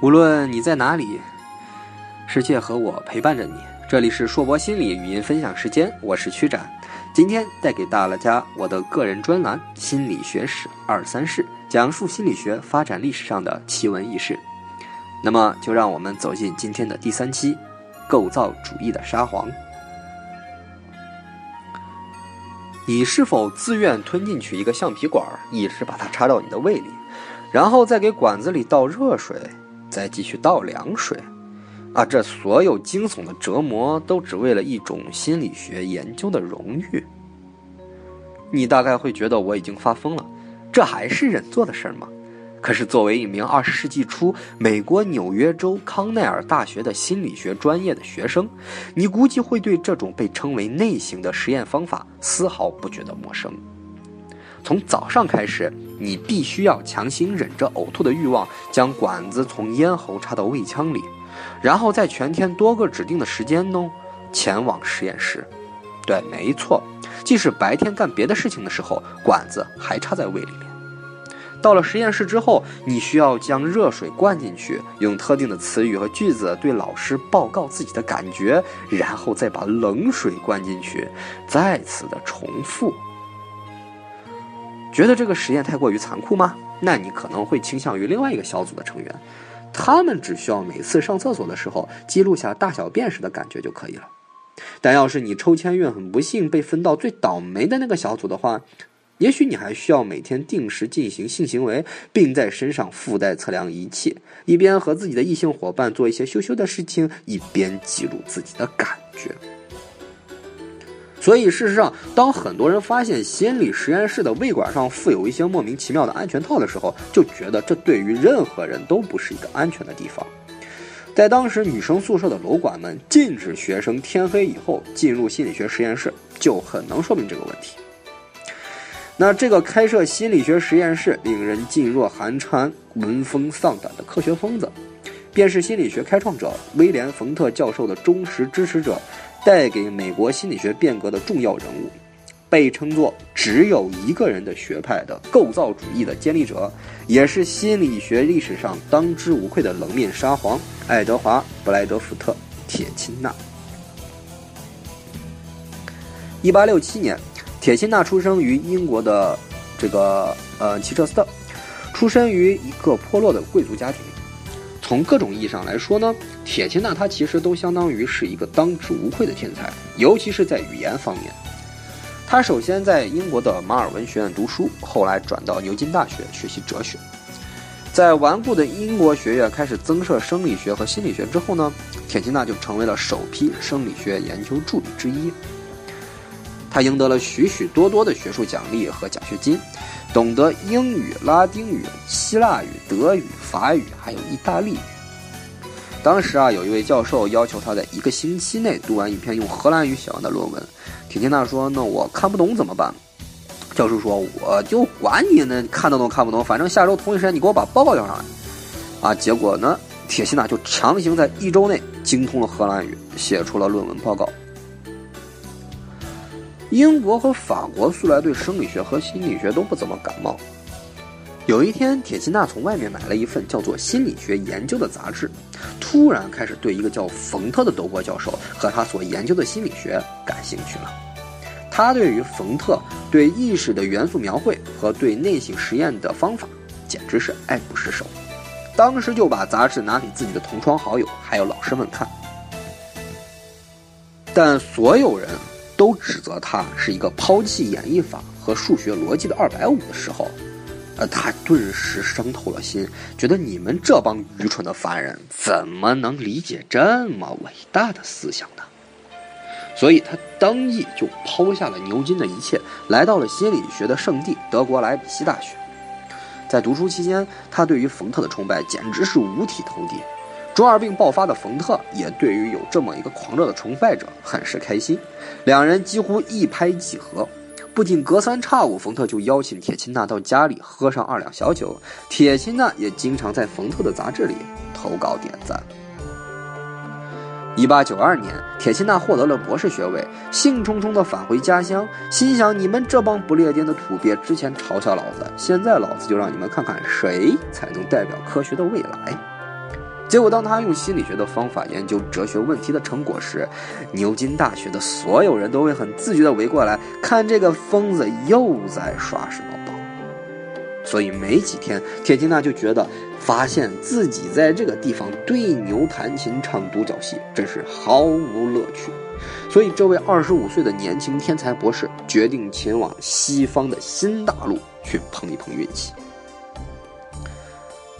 无论你在哪里，世界和我陪伴着你。这里是硕博心理语音分享时间，我是曲展。今天带给大家我的个人专栏《心理学史二三事》，讲述心理学发展历史上的奇闻异事。那么，就让我们走进今天的第三期：构造主义的沙皇。你是否自愿吞进去一个橡皮管，一直把它插到你的胃里，然后再给管子里倒热水？再继续倒凉水，啊，这所有惊悚的折磨都只为了一种心理学研究的荣誉。你大概会觉得我已经发疯了，这还是人做的事儿吗？可是作为一名二十世纪初美国纽约州康奈尔大学的心理学专业的学生，你估计会对这种被称为内省的实验方法丝毫不觉得陌生。从早上开始，你必须要强行忍着呕吐的欲望，将管子从咽喉插到胃腔里，然后在全天多个指定的时间呢前往实验室。对，没错，即使白天干别的事情的时候，管子还插在胃里面。到了实验室之后，你需要将热水灌进去，用特定的词语和句子对老师报告自己的感觉，然后再把冷水灌进去，再次的重复。觉得这个实验太过于残酷吗？那你可能会倾向于另外一个小组的成员，他们只需要每次上厕所的时候记录下大小便时的感觉就可以了。但要是你抽签运很不幸被分到最倒霉的那个小组的话，也许你还需要每天定时进行性行为，并在身上附带测量仪器，一边和自己的异性伙伴做一些羞羞的事情，一边记录自己的感觉。所以，事实上，当很多人发现心理实验室的胃管上附有一些莫名其妙的安全套的时候，就觉得这对于任何人都不是一个安全的地方。在当时，女生宿舍的楼管们禁止学生天黑以后进入心理学实验室，就很能说明这个问题。那这个开设心理学实验室、令人噤若寒蝉、闻风丧胆的科学疯子，便是心理学开创者威廉·冯特教授的忠实支持者。带给美国心理学变革的重要人物，被称作“只有一个人的学派”的构造主义的建立者，也是心理学历史上当之无愧的冷面沙皇——爱德华·布莱德福特·铁钦纳。一八六七年，铁钦纳出生于英国的这个呃齐彻斯特，出生于一个破落的贵族家庭。从各种意义上来说呢，铁钦纳他其实都相当于是一个当之无愧的天才，尤其是在语言方面。他首先在英国的马尔文学院读书，后来转到牛津大学学习哲学。在顽固的英国学院开始增设生理学和心理学之后呢，铁钦纳就成为了首批生理学研究助理之一。他赢得了许许多多的学术奖励和奖学金。懂得英语、拉丁语、希腊语、德语、法语，还有意大利语。当时啊，有一位教授要求他在一个星期内读完一篇用荷兰语写完的论文。铁钦纳说：“那我看不懂怎么办？”教授说：“我就管你呢，看得懂看不懂，反正下周同一时间你给我把报告交上来。”啊，结果呢，铁钦纳就强行在一周内精通了荷兰语，写出了论文报告。英国和法国素来对生理学和心理学都不怎么感冒。有一天，铁钦纳从外面买了一份叫做《心理学研究》的杂志，突然开始对一个叫冯特的德国教授和他所研究的心理学感兴趣了。他对于冯特对意识的元素描绘和对内省实验的方法，简直是爱不释手。当时就把杂志拿给自己的同窗好友还有老师们看，但所有人。都指责他是一个抛弃演绎法和数学逻辑的二百五的时候，呃，他顿时伤透了心，觉得你们这帮愚蠢的凡人怎么能理解这么伟大的思想呢？所以他当即就抛下了牛津的一切，来到了心理学的圣地德国莱比锡大学。在读书期间，他对于冯特的崇拜简直是五体投地。中二病爆发的冯特也对于有这么一个狂热的崇拜者很是开心，两人几乎一拍即合。不仅隔三差五，冯特就邀请铁钦纳到家里喝上二两小酒，铁钦纳也经常在冯特的杂志里投稿点赞。一八九二年，铁钦纳获得了博士学位，兴冲冲地返回家乡，心想：你们这帮不列颠的土鳖之前嘲笑老子，现在老子就让你们看看谁才能代表科学的未来。结果，当他用心理学的方法研究哲学问题的成果时，牛津大学的所有人都会很自觉地围过来看这个疯子又在耍什么宝。所以没几天，铁金娜就觉得发现自己在这个地方对牛弹琴唱独角戏真是毫无乐趣。所以，这位二十五岁的年轻天才博士决定前往西方的新大陆去碰一碰运气。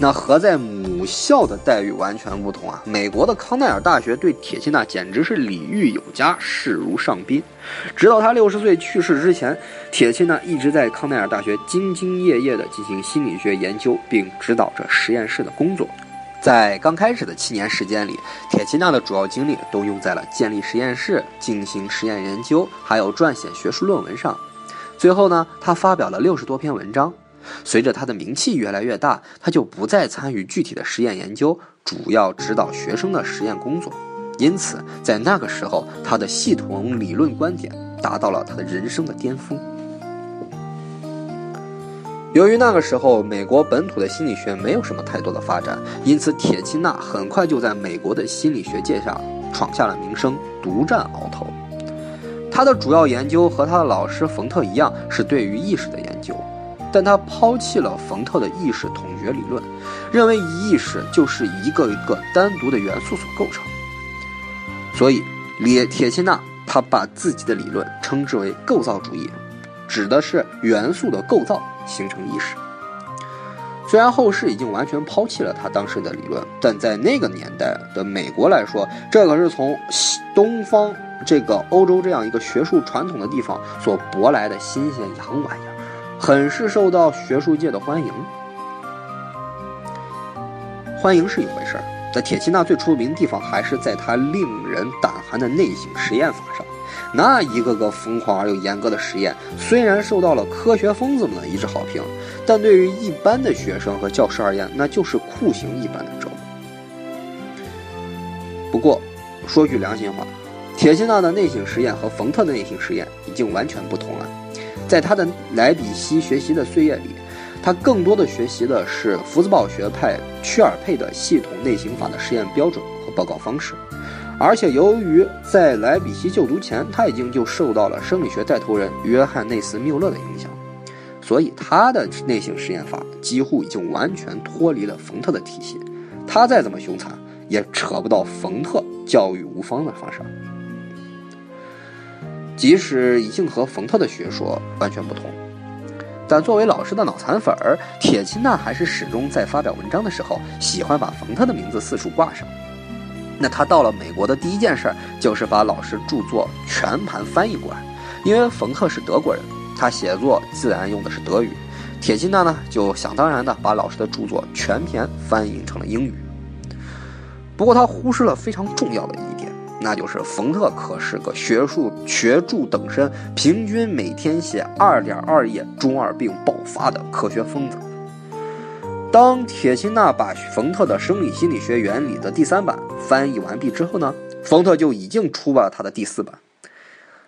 那和在母校的待遇完全不同啊！美国的康奈尔大学对铁钦纳简直是礼遇有加，视如上宾。直到他六十岁去世之前，铁钦纳一直在康奈尔大学兢兢业业地进行心理学研究，并指导着实验室的工作。在刚开始的七年时间里，铁钦纳的主要精力都用在了建立实验室、进行实验研究，还有撰写学术论文上。最后呢，他发表了六十多篇文章。随着他的名气越来越大，他就不再参与具体的实验研究，主要指导学生的实验工作。因此，在那个时候，他的系统理论观点达到了他的人生的巅峰。由于那个时候美国本土的心理学没有什么太多的发展，因此铁钦纳很快就在美国的心理学界上闯下了名声，独占鳌头。他的主要研究和他的老师冯特一样，是对于意识的研究。但他抛弃了冯特的意识统觉理论，认为意识就是一个一个单独的元素所构成。所以，列铁钦纳他把自己的理论称之为构造主义，指的是元素的构造形成意识。虽然后世已经完全抛弃了他当时的理论，但在那个年代的美国来说，这可是从东方这个欧洲这样一个学术传统的地方所博来的新鲜洋玩意儿。很是受到学术界的欢迎，欢迎是一回事儿。但铁钦纳最出名的地方，还是在他令人胆寒的内省实验法上。那一个个疯狂而又严格的实验，虽然受到了科学疯子们的一致好评，但对于一般的学生和教师而言，那就是酷刑一般的折磨。不过，说句良心话，铁钦纳的内省实验和冯特的内省实验已经完全不同了。在他的莱比锡学习的岁月里，他更多的学习的是福斯堡学派屈尔佩的系统内省法的实验标准和报告方式，而且由于在莱比锡就读前，他已经就受到了生理学带头人约翰内斯缪勒的影响，所以他的内省实验法几乎已经完全脱离了冯特的体系，他再怎么凶残，也扯不到冯特教育无方的方上。即使已经和冯特的学说完全不同，但作为老师的脑残粉儿，铁钦纳还是始终在发表文章的时候喜欢把冯特的名字四处挂上。那他到了美国的第一件事就是把老师著作全盘翻译过来，因为冯特是德国人，他写作自然用的是德语。铁钦纳呢就想当然的把老师的著作全篇翻译成了英语。不过他忽视了非常重要的一点。那就是冯特可是个学术学著等身，平均每天写二点二页，中二病爆发的科学疯子。当铁钦纳把冯特的《生理心理学原理》的第三版翻译完毕之后呢，冯特就已经出版了他的第四版。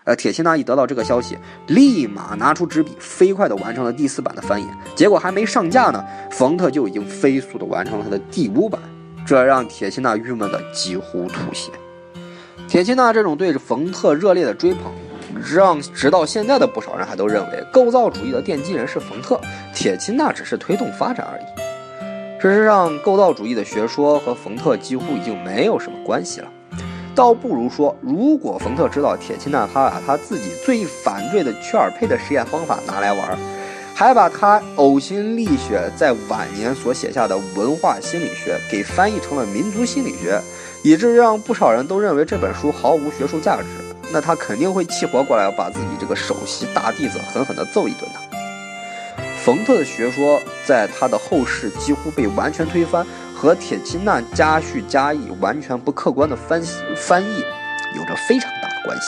呃，铁钦纳一得到这个消息，立马拿出纸笔，飞快地完成了第四版的翻译。结果还没上架呢，冯特就已经飞速地完成了他的第五版，这让铁钦纳郁闷得几乎吐血。铁钦纳这种对冯特热烈的追捧，让直到现在的不少人还都认为构造主义的奠基人是冯特，铁钦纳只是推动发展而已。事实上，构造主义的学说和冯特几乎已经没有什么关系了。倒不如说，如果冯特知道铁钦纳他把他自己最反对的屈尔佩的实验方法拿来玩，还把他呕心沥血在晚年所写下的文化心理学给翻译成了民族心理学。以至于让不少人都认为这本书毫无学术价值，那他肯定会气活过来，把自己这个首席大弟子狠狠地揍一顿的。冯特的学说在他的后世几乎被完全推翻，和铁钦纳加叙加意、完全不客观的翻翻译有着非常大的关系。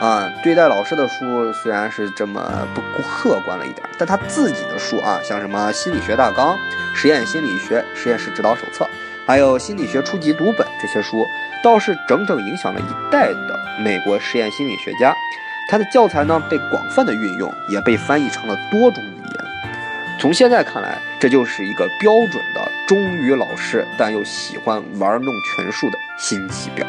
啊，对待老师的书虽然是这么不客观了一点，但他自己的书啊，像什么《心理学大纲》《实验心理学实验室指导手册》。还有心理学初级读本这些书，倒是整整影响了一代的美国实验心理学家。他的教材呢被广泛的运用，也被翻译成了多种语言。从现在看来，这就是一个标准的忠于老师但又喜欢玩弄权术的心机婊。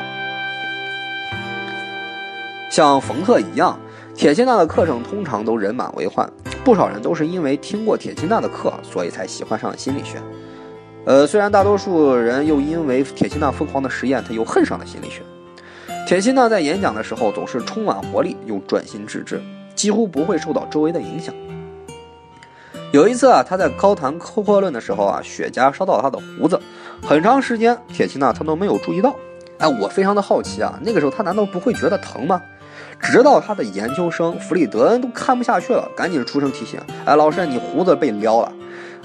像冯特一样，铁钦纳的课程通常都人满为患，不少人都是因为听过铁钦纳的课，所以才喜欢上心理学。呃，虽然大多数人又因为铁钦纳疯狂的实验，他又恨上了心理学。铁钦纳在演讲的时候总是充满活力，又专心致志，几乎不会受到周围的影响。有一次啊，他在高谈阔论的时候啊，雪茄烧到了他的胡子，很长时间铁心娜他都没有注意到。哎，我非常的好奇啊，那个时候他难道不会觉得疼吗？直到他的研究生弗里德恩都看不下去了，赶紧出声提醒：“哎，老师，你胡子被撩了！”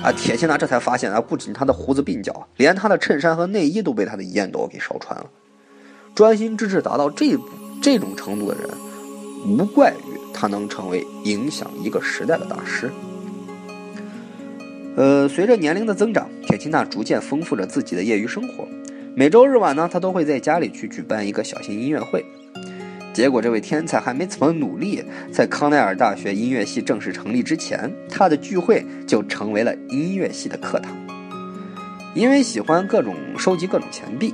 啊，铁奇娜这才发现啊，不仅他的胡子鬓角，连他的衬衫和内衣都被他的烟斗给烧穿了。专心致志达到这这种程度的人，无怪于他能成为影响一个时代的大师。呃，随着年龄的增长，铁钦纳逐渐丰富着自己的业余生活。每周日晚呢，他都会在家里去举办一个小型音乐会。结果，这位天才还没怎么努力，在康奈尔大学音乐系正式成立之前，他的聚会就成为了音乐系的课堂。因为喜欢各种收集各种钱币，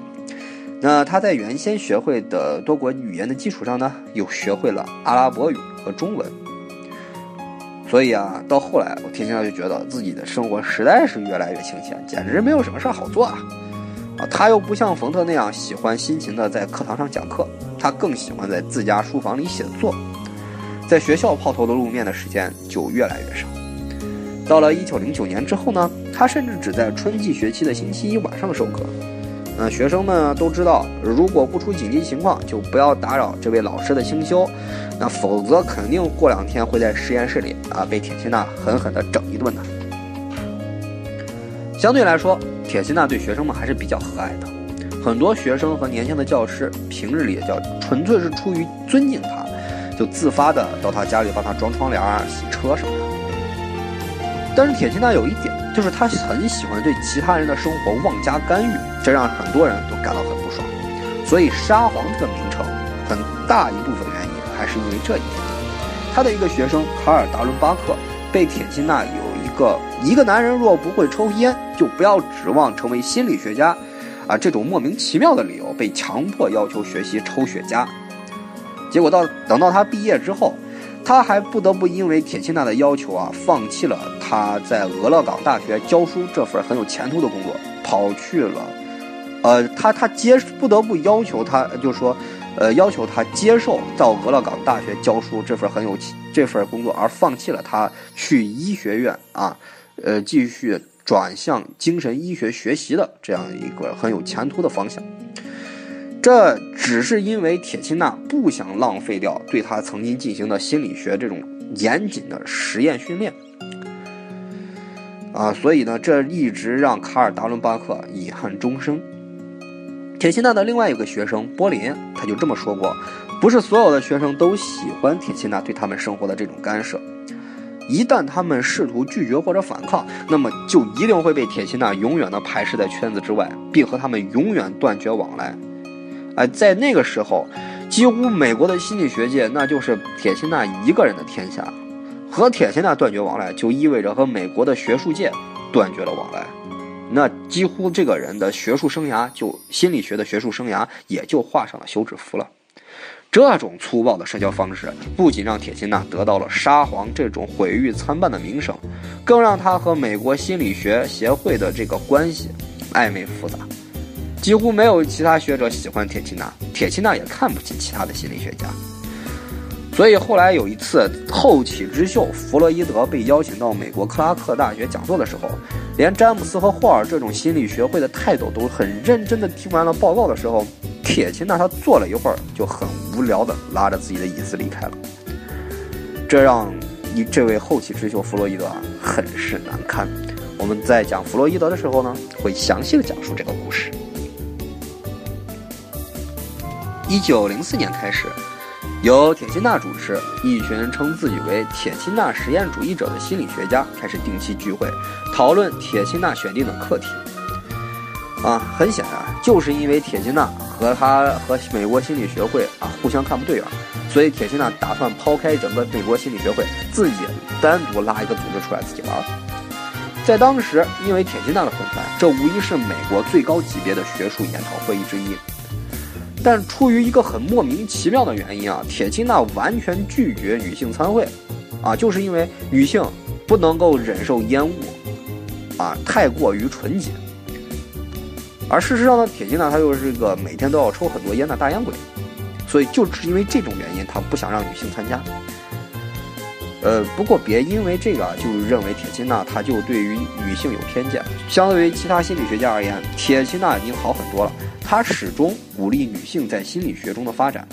那他在原先学会的多国语言的基础上呢，又学会了阿拉伯语和中文。所以啊，到后来，我铁青就觉得自己的生活实在是越来越清闲，简直没有什么事儿好做啊！啊，他又不像冯特那样喜欢辛勤的在课堂上讲课，他更喜欢在自家书房里写作，在学校抛头露面的时间就越来越少。到了一九零九年之后呢，他甚至只在春季学期的星期一晚上授课。那学生们都知道，如果不出紧急情况，就不要打扰这位老师的清修。那否则肯定过两天会在实验室里啊被铁西娜狠狠地整一顿的。相对来说，铁西娜对学生们还是比较和蔼的。很多学生和年轻的教师平日里也叫纯粹是出于尊敬他，就自发的到他家里帮他装窗帘、洗车什么的。但是铁西娜有一点，就是他很喜欢对其他人的生活妄加干预，这让很多人都感到很不爽。所以沙皇这个名称，很大一部分原因。还是因为这一点，他的一个学生卡尔达伦巴克被铁钦纳有一个一个男人若不会抽烟，就不要指望成为心理学家，啊，这种莫名其妙的理由被强迫要求学习抽雪茄。结果到等到他毕业之后，他还不得不因为铁钦纳的要求啊，放弃了他在俄勒冈大学教书这份很有前途的工作，跑去了，呃，他他接不得不要求他，就是说。呃，要求他接受到俄勒冈大学教书这份很有这份工作，而放弃了他去医学院啊，呃，继续转向精神医学学习的这样一个很有前途的方向。这只是因为铁钦纳不想浪费掉对他曾经进行的心理学这种严谨的实验训练啊，所以呢，这一直让卡尔达伦巴克遗憾终生。铁钦纳的另外一个学生波林，他就这么说过：，不是所有的学生都喜欢铁钦纳对他们生活的这种干涉。一旦他们试图拒绝或者反抗，那么就一定会被铁钦纳永远的排斥在圈子之外，并和他们永远断绝往来。哎，在那个时候，几乎美国的心理学界那就是铁钦纳一个人的天下。和铁钦纳断绝往来，就意味着和美国的学术界断绝了往来。那几乎这个人的学术生涯，就心理学的学术生涯，也就画上了休止符了。这种粗暴的社交方式，不仅让铁钦纳得到了沙皇这种毁誉参半的名声，更让他和美国心理学协会的这个关系暧昧复杂。几乎没有其他学者喜欢铁钦纳，铁钦纳也看不起其他的心理学家。所以后来有一次后起之秀弗洛伊德被邀请到美国克拉克大学讲座的时候，连詹姆斯和霍尔这种心理学会的泰斗都很认真的听完了报告的时候，铁钦纳他坐了一会儿就很无聊的拉着自己的椅子离开了。这让你这位后起之秀弗洛伊德啊很是难堪。我们在讲弗洛伊德的时候呢，会详细的讲述这个故事。一九零四年开始。由铁钦纳主持，一群称自己为铁钦纳实验主义者的心理学家开始定期聚会，讨论铁钦纳选定的课题。啊，很显然，就是因为铁钦纳和他和美国心理学会啊互相看不对眼，所以铁钦纳打算抛开整个美国心理学会，自己单独拉一个组织出来自己玩。在当时，因为铁金娜的风范，这无疑是美国最高级别的学术研讨会议之一。但出于一个很莫名其妙的原因啊，铁金娜完全拒绝女性参会，啊，就是因为女性不能够忍受烟雾，啊，太过于纯洁。而事实上呢，铁金娜她又是个每天都要抽很多烟的大烟鬼，所以就是因为这种原因，她不想让女性参加。呃，不过别因为这个就认为铁钦娜她就对于女性有偏见。相对于其他心理学家而言，铁钦娜已经好很多了。他始终鼓励女性在心理学中的发展，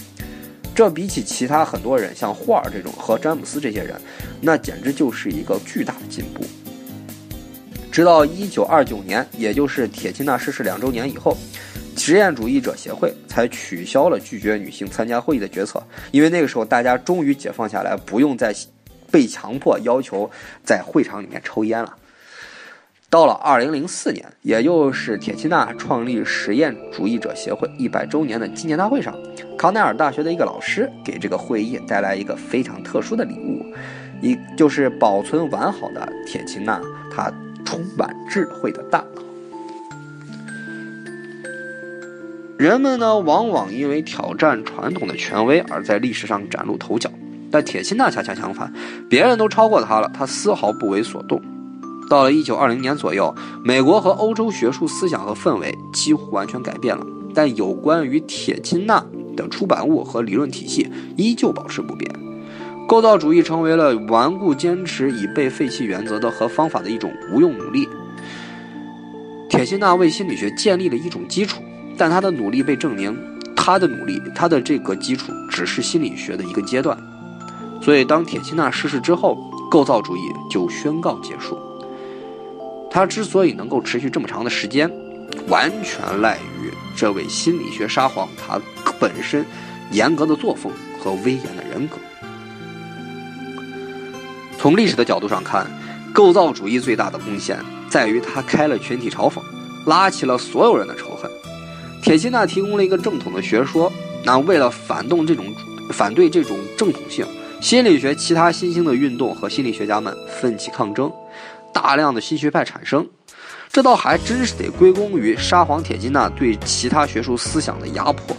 这比起其他很多人，像霍尔这种和詹姆斯这些人，那简直就是一个巨大的进步。直到一九二九年，也就是铁钦娜逝世两周年以后，实验主义者协会才取消了拒绝女性参加会议的决策，因为那个时候大家终于解放下来，不用再。被强迫要求在会场里面抽烟了。到了二零零四年，也就是铁钦纳创立实验主义者协会一百周年的纪念大会上，康奈尔大学的一个老师给这个会议带来一个非常特殊的礼物，一就是保存完好的铁钦娜她充满智慧的大脑。人们呢，往往因为挑战传统的权威而在历史上崭露头角。但铁钦娜恰恰相反，别人都超过他了，他丝毫不为所动。到了一九二零年左右，美国和欧洲学术思想和氛围几乎完全改变了，但有关于铁钦纳的出版物和理论体系依旧保持不变。构造主义成为了顽固坚持已被废弃原则的和方法的一种无用努力。铁钦纳为心理学建立了一种基础，但他的努力被证明，他的努力，他的这个基础只是心理学的一个阶段。所以，当铁钦纳逝世之后，构造主义就宣告结束。它之所以能够持续这么长的时间，完全赖于这位心理学沙皇他本身严格的作风和威严的人格。从历史的角度上看，构造主义最大的贡献在于他开了群体嘲讽，拉起了所有人的仇恨。铁钦娜提供了一个正统的学说，那为了反动这种反对这种正统性。心理学其他新兴的运动和心理学家们奋起抗争，大量的新学派产生，这倒还真是得归功于沙皇铁金娜对其他学术思想的压迫。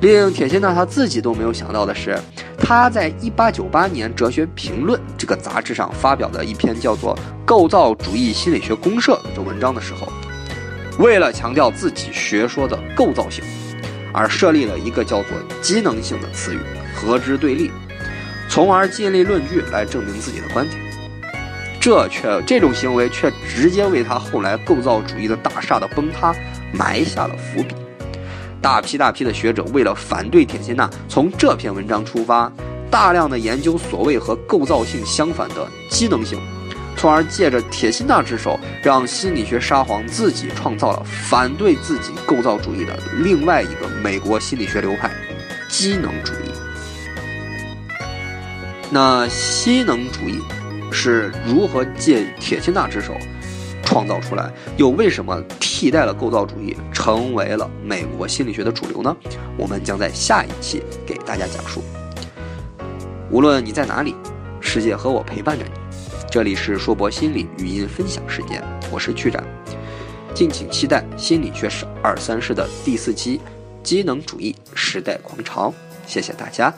令铁金娜他自己都没有想到的是，他在一八九八年《哲学评论》这个杂志上发表的一篇叫做《构造主义心理学公社》的文章的时候，为了强调自己学说的构造性，而设立了一个叫做机能性的词语，和之对立。从而建立论据来证明自己的观点，这却这种行为却直接为他后来构造主义的大厦的崩塌埋下了伏笔。大批大批的学者为了反对铁钦娜，从这篇文章出发，大量的研究所谓和构造性相反的机能性，从而借着铁钦娜之手，让心理学沙皇自己创造了反对自己构造主义的另外一个美国心理学流派——机能主义。那机能主义是如何借铁钦纳之手创造出来，又为什么替代了构造主义，成为了美国心理学的主流呢？我们将在下一期给大家讲述。无论你在哪里，世界和我陪伴着你。这里是硕博心理语音分享时间，我是曲展，敬请期待心理学史二三事的第四期——机能主义时代狂潮。谢谢大家。